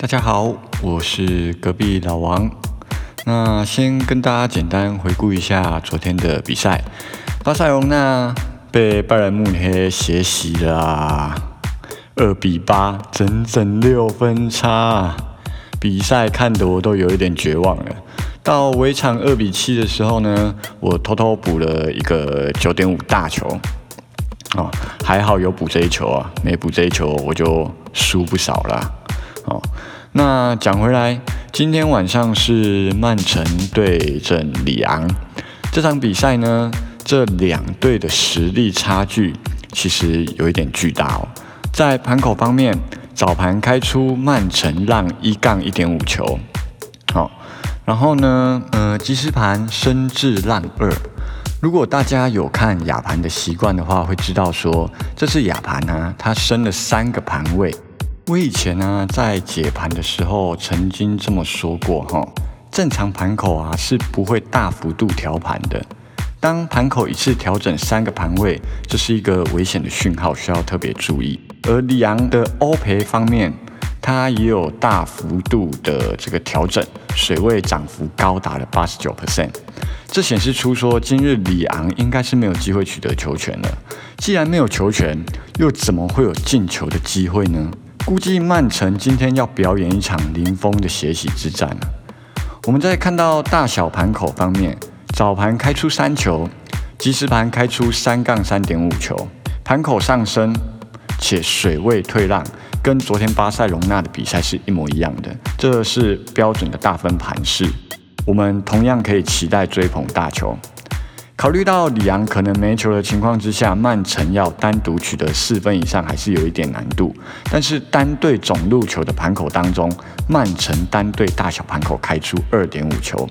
大家好，我是隔壁老王。那先跟大家简单回顾一下昨天的比赛。巴塞罗那被拜仁慕尼黑血洗了，二比八，整整六分差。比赛看得我都有一点绝望了。到尾场二比七的时候呢，我偷偷补了一个九点五大球。哦，还好有补这一球啊，没补这一球我就输不少了。哦，那讲回来，今天晚上是曼城对阵里昂这场比赛呢，这两队的实力差距其实有一点巨大哦。在盘口方面，早盘开出曼城让一杠一点五球，好，然后呢，呃，即时盘升至让二。如果大家有看亚盘的习惯的话，会知道说这是亚盘呢，它升了三个盘位。我以前呢，在解盘的时候曾经这么说过哈，正常盘口啊是不会大幅度调盘的。当盘口一次调整三个盘位，这是一个危险的讯号，需要特别注意。而里昂的欧赔方面，它也有大幅度的这个调整，水位涨幅高达了八十九 percent，这显示出说今日里昂应该是没有机会取得球权了。既然没有球权，又怎么会有进球的机会呢？估计曼城今天要表演一场零封的血洗之战了。我们在看到大小盘口方面，早盘开出三球，即时盘开出三杠三点五球，盘口上升且水位退让，跟昨天巴塞隆纳的比赛是一模一样的，这是标准的大分盘式。我们同样可以期待追捧大球。考虑到里昂可能没球的情况之下，曼城要单独取得四分以上还是有一点难度。但是单对总入球的盘口当中，曼城单对大小盘口开出二点五球，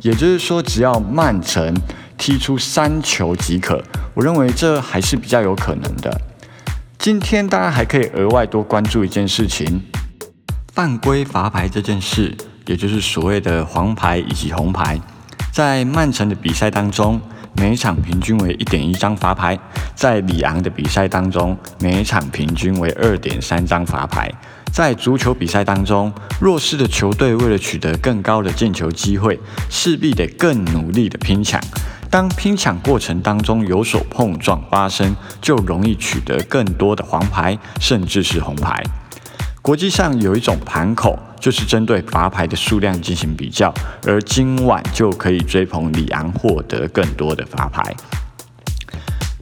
也就是说只要曼城踢出三球即可。我认为这还是比较有可能的。今天大家还可以额外多关注一件事情：犯规罚牌这件事，也就是所谓的黄牌以及红牌，在曼城的比赛当中。每场平均为一点一张罚牌，在里昂的比赛当中，每场平均为二点三张罚牌。在足球比赛当中，弱势的球队为了取得更高的进球机会，势必得更努力的拼抢。当拼抢过程当中有所碰撞发生，就容易取得更多的黄牌，甚至是红牌。国际上有一种盘口，就是针对罚牌的数量进行比较，而今晚就可以追捧里昂获得更多的罚牌。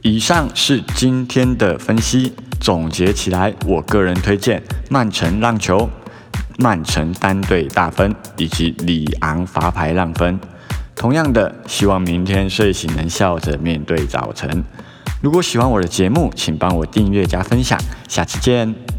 以上是今天的分析，总结起来，我个人推荐曼城让球、曼城单队大分以及里昂罚牌让分。同样的，希望明天睡醒能笑着面对早晨。如果喜欢我的节目，请帮我订阅加分享，下次见。